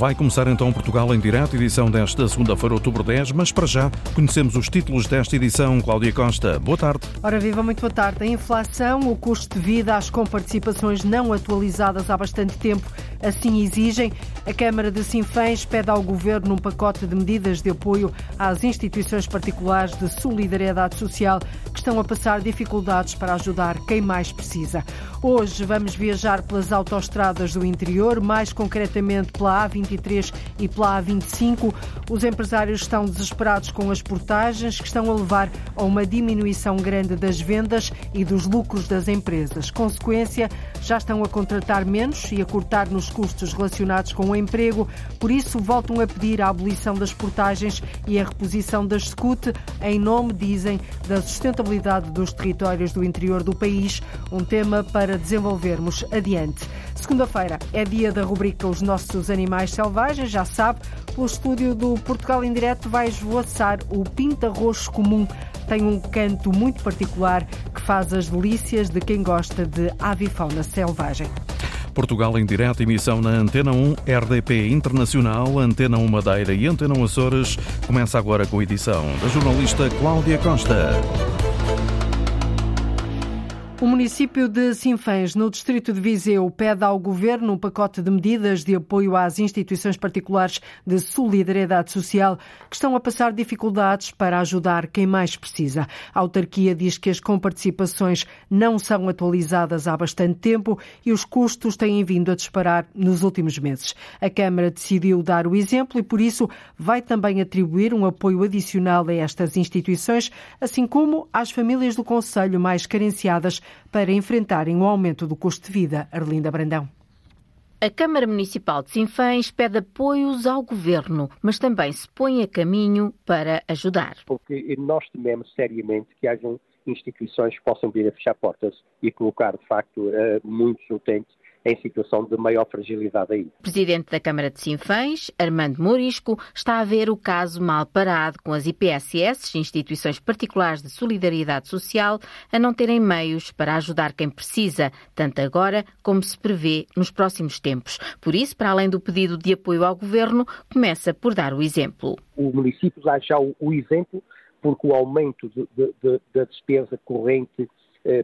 Vai começar então Portugal em direto, edição desta segunda-feira, outubro 10, mas para já conhecemos os títulos desta edição. Cláudia Costa, boa tarde. Ora viva, muito boa tarde. A inflação, o custo de vida, as comparticipações não atualizadas há bastante tempo, assim exigem. A Câmara de Sinfãs pede ao Governo um pacote de medidas de apoio às instituições particulares de solidariedade social que estão a passar dificuldades para ajudar quem mais precisa. Hoje vamos viajar pelas autoestradas do interior, mais concretamente pela A23 e pela A25. Os empresários estão desesperados com as portagens que estão a levar a uma diminuição grande das vendas e dos lucros das empresas. Consequência, já estão a contratar menos e a cortar nos custos relacionados com o emprego, por isso voltam a pedir a abolição das portagens e a reposição das SCUT em nome, dizem, da sustentabilidade dos territórios do interior do país, um tema para desenvolvermos adiante. Segunda-feira é dia da rubrica Os Nossos Animais Selvagens, já sabe, pelo estúdio do Portugal em Direto vai esvoaçar o pinta-roxo comum. Tem um canto muito particular que faz as delícias de quem gosta de avifauna selvagem. Portugal em direto, emissão na Antena 1, RDP Internacional, Antena 1 Madeira e Antena 1 Açores. Começa agora com a edição da jornalista Cláudia Costa. O município de Sinfãs, no distrito de Viseu, pede ao governo um pacote de medidas de apoio às instituições particulares de solidariedade social que estão a passar dificuldades para ajudar quem mais precisa. A autarquia diz que as comparticipações não são atualizadas há bastante tempo e os custos têm vindo a disparar nos últimos meses. A Câmara decidiu dar o exemplo e, por isso, vai também atribuir um apoio adicional a estas instituições, assim como às famílias do Conselho mais carenciadas para enfrentarem o aumento do custo de vida. Arlinda Brandão. A Câmara Municipal de Sinfãs pede apoios ao Governo, mas também se põe a caminho para ajudar. Porque nós tememos seriamente que hajam instituições que possam vir a fechar portas e colocar, de facto, eh, muitos utentes em situação de maior fragilidade. O presidente da Câmara de Sinfãs, Armando Morisco, está a ver o caso mal parado com as IPSS, instituições particulares de solidariedade social, a não terem meios para ajudar quem precisa, tanto agora como se prevê nos próximos tempos. Por isso, para além do pedido de apoio ao governo, começa por dar o exemplo. O município dá já o, exemplo porque o aumento de, de, de, da despesa corrente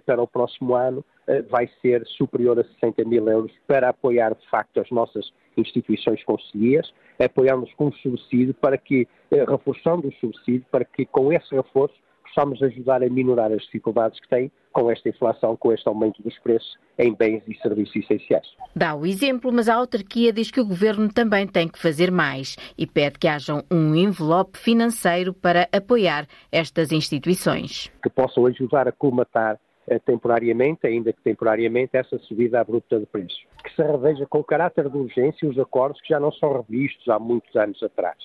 para o próximo ano eh, vai ser superior a 60 mil euros para apoiar, de facto, as nossas instituições conselheiras, apoiando-nos com subsídio para que, eh, reforçando o subsídio, para que com esse reforço possamos ajudar a minorar as dificuldades que tem com esta inflação, com este aumento dos preços em bens e serviços essenciais. Dá o exemplo, mas a autarquia diz que o governo também tem que fazer mais e pede que haja um envelope financeiro para apoiar estas instituições. Que possam ajudar a colmatar eh, temporariamente, ainda que temporariamente, essa subida abrupta de preços. Que se reveja com caráter de urgência os acordos que já não são revistos há muitos anos atrás.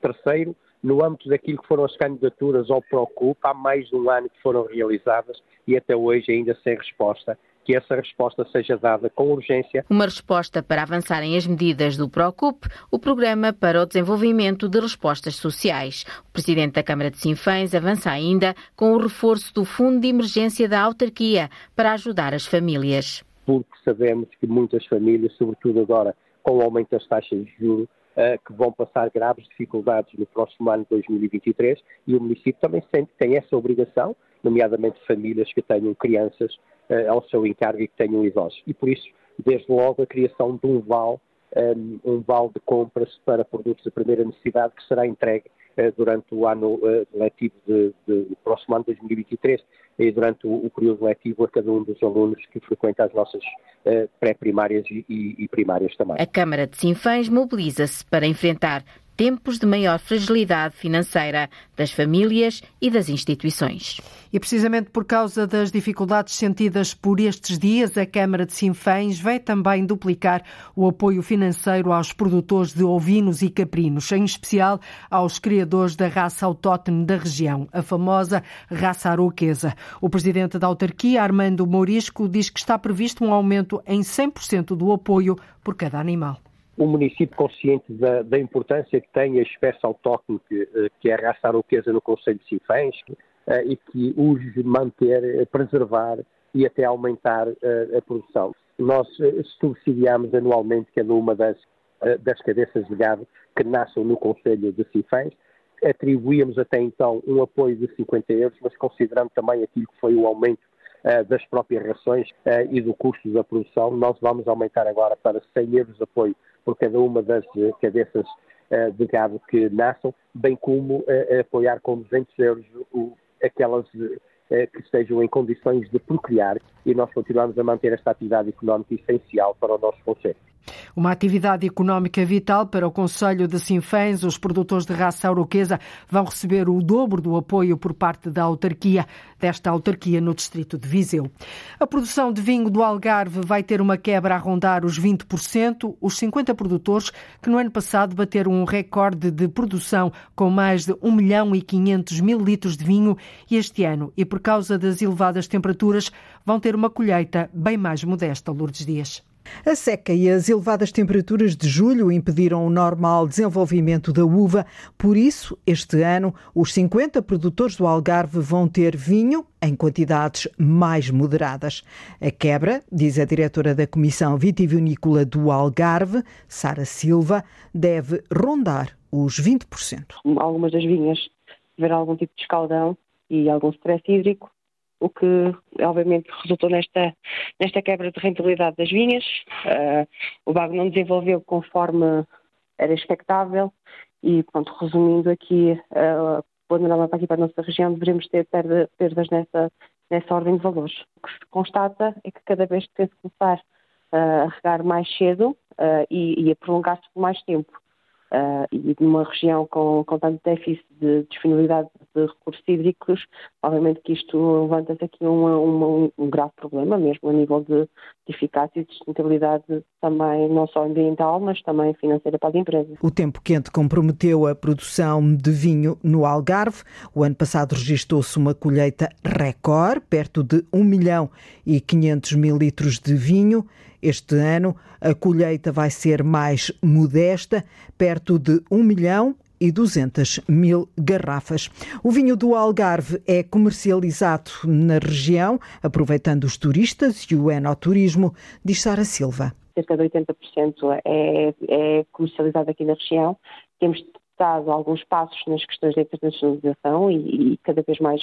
Terceiro, no âmbito daquilo que foram as candidaturas ao Procup, há mais de um ano que foram realizadas e até hoje ainda sem resposta que essa resposta seja dada com urgência. Uma resposta para avançarem as medidas do PROCUP, o Programa para o Desenvolvimento de Respostas Sociais. O Presidente da Câmara de Sinfãs avança ainda com o reforço do Fundo de Emergência da Autarquia para ajudar as famílias. Porque sabemos que muitas famílias, sobretudo agora com o aumento das taxas de juros, eh, que vão passar graves dificuldades no próximo ano de 2023 e o município também sempre tem essa obrigação, nomeadamente famílias que tenham crianças ao seu encargo e que tenham idosos. E por isso, desde logo, a criação de um vale, um, um vale de compras para produtos de primeira necessidade que será entregue uh, durante o ano uh, letivo de, de, próximo ano 2023 e durante o, o, período letivo a cada um dos alunos que frequenta as nossas pré-primárias e, e, e primárias também. A Câmara de Sinfãs mobiliza-se para enfrentar tempos de maior fragilidade financeira das famílias e das instituições. E precisamente por causa das dificuldades sentidas por estes dias, a Câmara de Sinfãs vai também duplicar o apoio financeiro aos produtores de ovinos e caprinos, em especial aos criadores da raça autóctone da região, a famosa raça aroquesa. O presidente da autarquia, Armando Mourisco, diz que está previsto um aumento em 100% do apoio por cada animal o município consciente da, da, importância que tem a espécie autóctone que, eh, que é a raça aroquesa no Conselho de Sinfãs eh, e que urge manter, eh, preservar e até aumentar a produção. Nós subsidiamos anualmente cada uma das das cabeças de gado que nascem no Conselho de Sinfãs. Atribuíamos até então um apoio de 50 euros, mas considerando também aquilo que foi o aumento das próprias rações e do custo da produção, nós vamos aumentar agora para 100 euros de apoio por cada uma das cabeças uh, de gado que nasçam, bem como apoiar com 200 euros aquelas que estejam em condições de procriar e nós continuamos a manter esta atividade económica essencial para o nosso Conselho. Uma atividade económica vital para o Conselho de Sinfãs. Os produtores de raça auroquesa vão receber o dobro do apoio por parte da autarquia, desta autarquia no distrito de Viseu. A produção de vinho do Algarve vai ter uma quebra a rondar os 20%. Os 50 produtores que no ano passado bateram um recorde de produção com mais de 1 milhão e 500 mil litros de vinho e este ano, e por causa das elevadas temperaturas, vão ter uma colheita bem mais modesta, Lourdes Dias. A seca e as elevadas temperaturas de julho impediram o normal desenvolvimento da uva, por isso, este ano, os 50 produtores do Algarve vão ter vinho em quantidades mais moderadas. A quebra, diz a diretora da Comissão Vitivinícola do Algarve, Sara Silva, deve rondar os 20%. Algumas das vinhas tiveram algum tipo de escaldão e algum stress hídrico, o que obviamente resultou nesta, nesta quebra de rentabilidade das vinhas. Uh, o bago não desenvolveu conforme era expectável e, pronto, resumindo aqui, uh, o panorama para aqui para a nossa região, deveremos ter perdas nessa, nessa ordem de valores. O que se constata é que cada vez que se começar uh, a regar mais cedo uh, e, e a prolongar-se por mais tempo, uh, e numa região com, com tanto déficit de disponibilidade de recursos hídricos, obviamente que isto levanta-se aqui um, um, grave problema, mesmo a nível de, de eficácia e de sustentabilidade também, não só ambiental, mas também financeira para as empresas. O tempo quente comprometeu a produção de vinho no Algarve. O ano passado registrou-se uma colheita recorde, perto de 1 milhão e 500 mil litros de vinho. Este ano, a colheita vai ser mais modesta, perto de 1 milhão e 200 mil garrafas. O vinho do Algarve é comercializado na região, aproveitando os turistas e o enoturismo, diz Sara Silva. Cerca de 80% é, é comercializado aqui na região. Temos dado alguns passos nas questões da internacionalização e, e, cada vez mais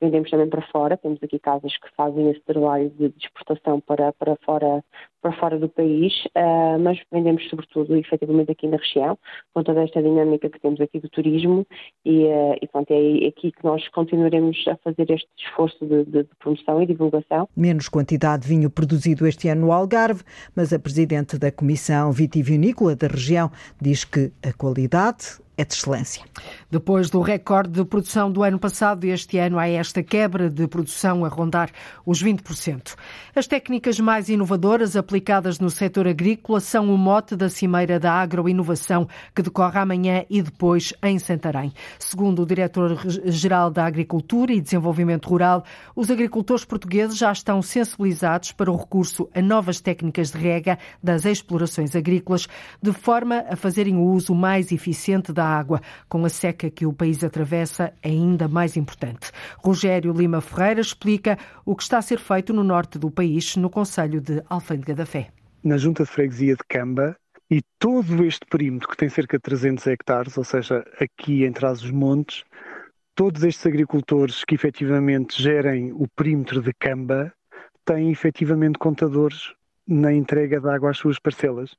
vendemos também para fora. Temos aqui casas que fazem esse trabalho de, de exportação para, para, fora, para fora do país, uh, mas vendemos sobretudo efetivamente aqui na região, com toda esta dinâmica que temos aqui do turismo e, uh, e pronto, é aqui que nós continuaremos a fazer este esforço de, de, de, promoção e divulgação. Menos quantidade de vinho produzido este ano no Algarve, mas a Presidente da Comissão Vitivinícola da região diz que a qualidade é de excelência. Depois do recorde de produção do ano passado, este ano há esta quebra de produção a rondar os 20%. As técnicas mais inovadoras aplicadas no setor agrícola são o mote da Cimeira da Agroinovação, que decorre amanhã e depois em Santarém. Segundo o Diretor-Geral da Agricultura e Desenvolvimento Rural, os agricultores portugueses já estão sensibilizados para o recurso a novas técnicas de rega das explorações agrícolas, de forma a fazerem o uso mais eficiente da água. Com a seca que o país atravessa, é ainda mais importante. Rogério Lima Ferreira explica o que está a ser feito no norte do país, no Conselho de Alfândega da Fé. Na Junta de Freguesia de Camba, e todo este perímetro, que tem cerca de 300 hectares, ou seja, aqui em Trás-os-Montes, todos estes agricultores que efetivamente gerem o perímetro de Camba têm efetivamente contadores na entrega de água às suas parcelas.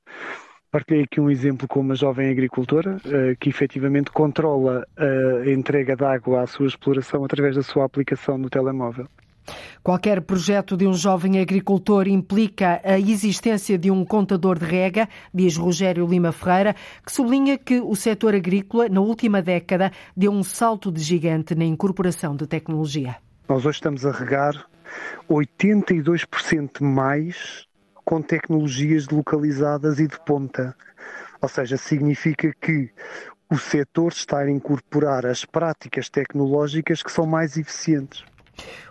Partilhei aqui um exemplo com uma jovem agricultora uh, que efetivamente controla a entrega de água à sua exploração através da sua aplicação no telemóvel. Qualquer projeto de um jovem agricultor implica a existência de um contador de rega, diz Rogério Lima Ferreira, que sublinha que o setor agrícola, na última década, deu um salto de gigante na incorporação de tecnologia. Nós hoje estamos a regar 82% mais com tecnologias localizadas e de ponta. Ou seja, significa que o setor está a incorporar as práticas tecnológicas que são mais eficientes.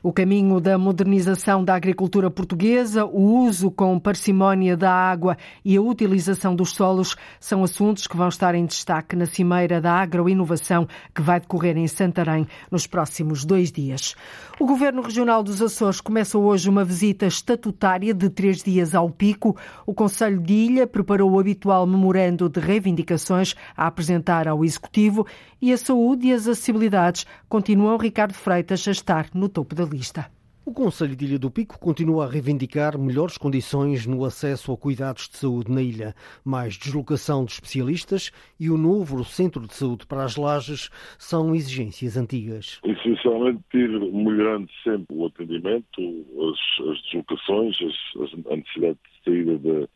O caminho da modernização da agricultura portuguesa, o uso com parcimónia da água e a utilização dos solos são assuntos que vão estar em destaque na Cimeira da Agroinovação que vai decorrer em Santarém nos próximos dois dias. O Governo Regional dos Açores começa hoje uma visita estatutária de três dias ao Pico. O Conselho de Ilha preparou o habitual memorando de reivindicações a apresentar ao Executivo e a saúde e as acessibilidades continuam Ricardo Freitas a estar no topo da lista. O Conselho de Ilha do Pico continua a reivindicar melhores condições no acesso a cuidados de saúde na ilha, mais deslocação de especialistas e o novo Centro de Saúde para as Lajes são exigências antigas. Essencialmente ir melhorando sempre o atendimento, as, as deslocações, as, a necessidade de saída de,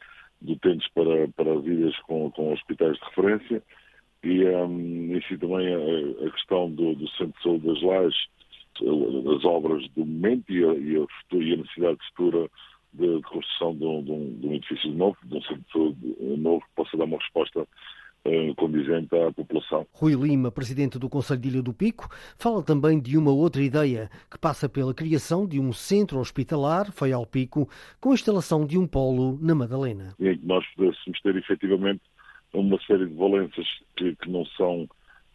de utentes para, para as ilhas com, com hospitais de referência e, um, e si também a, a questão do, do Centro de Saúde das Lajes as obras do momento e a, e a, e a necessidade futura de, de construção de um, de, um, de um, edifício novo, de um centro novo que possa dar uma resposta eh, condizente à população. Rui Lima, presidente do Conselho de Ilha do Pico, fala também de uma outra ideia que passa pela criação de um centro hospitalar, foi ao Pico, com a instalação de um polo na Madalena. Em que nós pudéssemos ter efetivamente uma série de valências que, que não são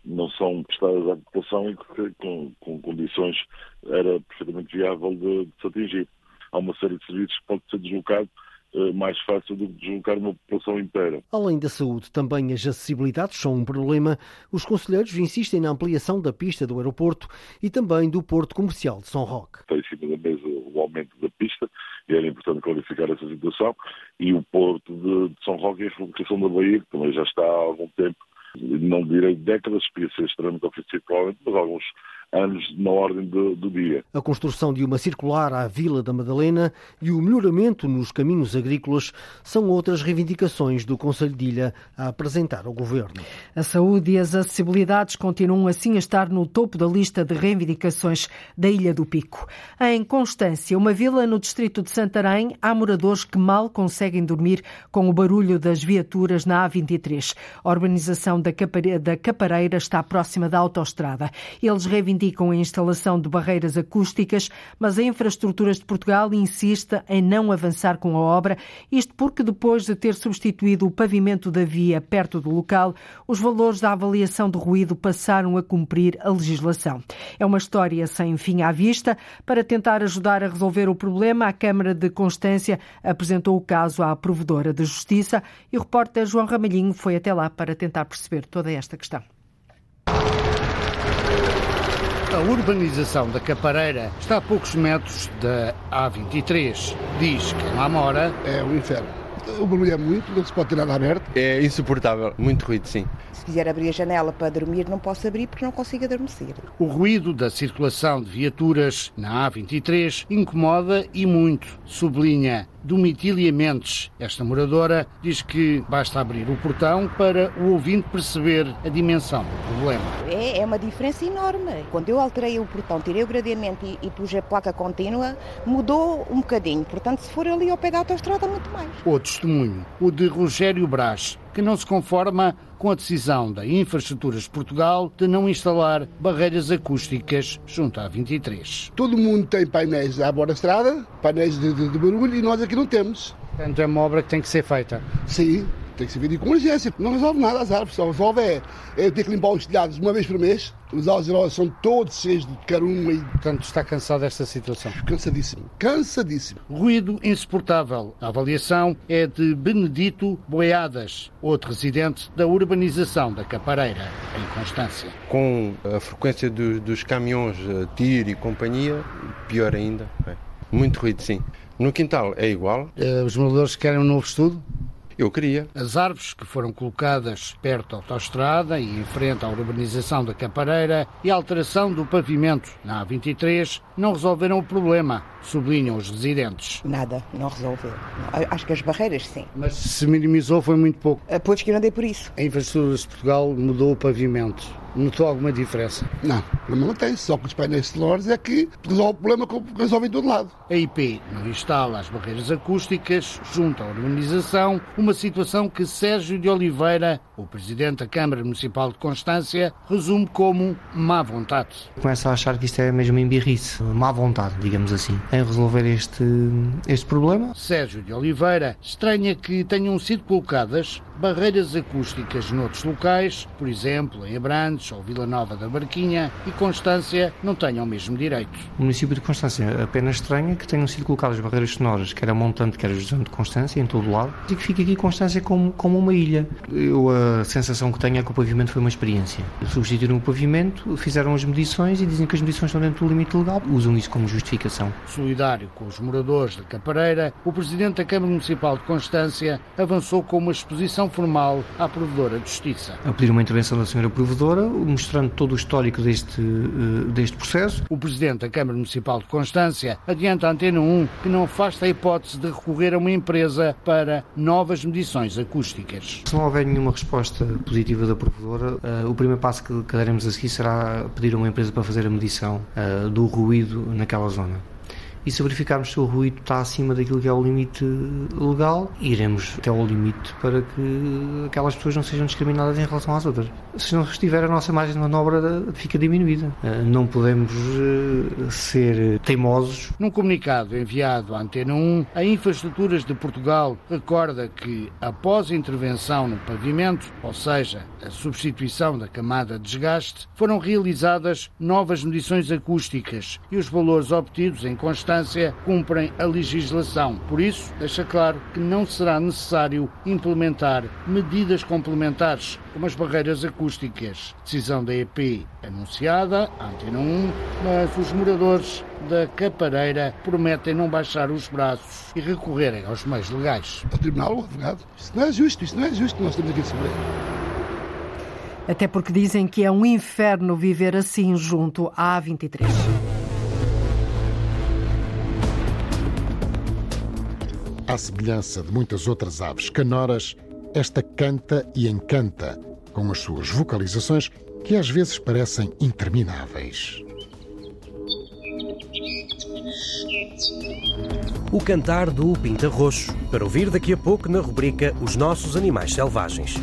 não são prestadas à população e que com, com condições era perfeitamente viável de, de, se atingir. Há uma série de serviços que pode ser deslocado eh, mais fácil do que deslocar uma população inteira. Além da saúde, também as acessibilidades são um problema. Os conselheiros insistem na ampliação da pista do aeroporto e também do porto comercial de São Roque. Está em cima da mesa o aumento da pista e era importante clarificar essa situação. E o porto de, de São Roque e a relocação da Bahia, que também já está há algum tempo não direi décadas, podia ser extremamente ofensivo, provavelmente, mas alguns anos na ordem do, do, dia. A construção de uma circular à Vila da Madalena e o melhoramento nos caminhos agrícolas são outras reivindicações do Conselho de Ilha a apresentar ao Governo. A saúde e as acessibilidades continuam assim a estar no topo da lista de reivindicações da Ilha do Pico. Em Constância, uma vila no distrito de Santarém, há moradores que mal conseguem dormir com o barulho das viaturas na A23. A urbanização da Capareira está próxima da autoestrada. Eles reivindicam reivindicam a instalação de barreiras acústicas, mas a Infraestruturas de Portugal insiste em não avançar com a obra, isto porque depois de ter substituído o pavimento da via perto do local, os valores da avaliação de ruído passaram a cumprir a legislação. É uma história sem fim à vista. Para tentar ajudar a resolver o problema, a Câmara de Constância apresentou o caso à Provedora de Justiça e o repórter João Ramalhinho foi até lá para tentar perceber toda esta questão. A urbanização da Capareira está a poucos metros da A23. Diz que lá mora. É um inferno. O barulho é muito, não se pode ter nada aberto. É insuportável, muito ruído, sim. Se quiser abrir a janela para dormir, não posso abrir porque não consigo adormecer. O ruído da circulação de viaturas na A23 incomoda e muito, sublinha Domitília Mendes. Esta moradora diz que basta abrir o portão para o ouvinte perceber a dimensão do problema. É, é uma diferença enorme. Quando eu alterei o portão, tirei o gradeamento e, e pus a placa contínua, mudou um bocadinho. Portanto, se for ali ao pé da autostrada, muito mais. O testemunho, o de Rogério Brás, que não se conforma com a decisão da Infraestruturas de Portugal de não instalar barreiras acústicas junto à 23. Todo mundo tem painéis à borda da estrada, painéis de, de, de barulho, e nós aqui não temos. Portanto, é uma obra que tem que ser feita. Sim, tem que ser feita com urgência. Não resolve nada as árvores, só resolve é, é ter que limpar os telhados uma vez por mês. Os algeróis são todos cheios de caruma e. Portanto, está cansado desta situação? Cansadíssimo, cansadíssimo. Ruído insuportável. A avaliação é de Benedito Boeadas, outro residente da urbanização da Capareira, em Constância. Com a frequência do, dos caminhões, tiro e companhia, pior ainda. É. Muito ruído, sim. No quintal é igual. Uh, os moradores querem um novo estudo? Eu queria. As árvores que foram colocadas perto da autostrada e em frente à urbanização da Capareira e a alteração do pavimento na A23 não resolveram o problema. sublinham os residentes. Nada, não resolveu. Acho que as barreiras sim. Mas se minimizou foi muito pouco. Pois que eu não dei por isso. A Infraestruturas de Portugal mudou o pavimento. Notou alguma diferença? Não, o problema não tem. Só que os painéis sonores é que resolve o problema que resolve em todo lado. A IP não instala as barreiras acústicas junto à urbanização, uma situação que Sérgio de Oliveira, o presidente da Câmara Municipal de Constância, resume como má vontade. Começa a achar que isto é mesmo embirrice, má vontade, digamos assim, em resolver este, este problema. Sérgio de Oliveira estranha que tenham sido colocadas barreiras acústicas noutros locais, por exemplo, em Abrantes ou Vila Nova da Barquinha, e Constância não tenham o mesmo direito. O município de Constância apenas estranha que tenham sido colocadas barreiras sonoras, quer a montante, quer a zona de Constância, em todo o lado, e que fica aqui Constância como, como uma ilha. Eu a sensação que tenho é que o pavimento foi uma experiência. Substituíram o pavimento, fizeram as medições e dizem que as medições estão dentro do limite legal, usam isso como justificação. Solidário com os moradores da Capareira, o presidente da Câmara Municipal de Constância avançou com uma exposição formal à provedora de justiça. A pedir uma intervenção da senhora provedora, mostrando todo o histórico deste, eh, deste processo. O presidente da Câmara Municipal de Constância adianta à Antena 1 que não afasta a hipótese de recorrer a uma empresa para novas medições acústicas. Se não houver nenhuma resposta positiva da provedora, uh, o primeiro passo que, daremos a seguir será pedir a uma empresa para fazer a medição uh, do ruído naquela zona e se verificarmos se o ruído está acima daquilo que é o limite legal, iremos até ao limite para que aquelas pessoas não sejam discriminadas em relação às outras. Se não estiver, a nossa margem de manobra fica diminuída. Eh, não podemos eh, ser teimosos. Num comunicado enviado à Antena 1, a Infraestruturas de Portugal recorda que, após a intervenção no pavimento, ou seja, a substituição da camada de desgaste, foram realizadas novas medições acústicas e os valores obtidos em constante cumprem a legislação. Por isso, deixa claro que não será necessário implementar medidas complementares, como as barreiras acústicas. Decisão da EP anunciada, Antena 1, mas os moradores da Capareira prometem não baixar os braços e recorrerem aos meios legais. O tribunal, o advogado, isso não é justo, isso não é justo que nós temos aqui de sofrer. Até porque dizem que é um inferno viver assim junto à A23. À semelhança de muitas outras aves canoras, esta canta e encanta, com as suas vocalizações que às vezes parecem intermináveis. O cantar do Pinta Roxo, para ouvir daqui a pouco na rubrica Os Nossos Animais Selvagens.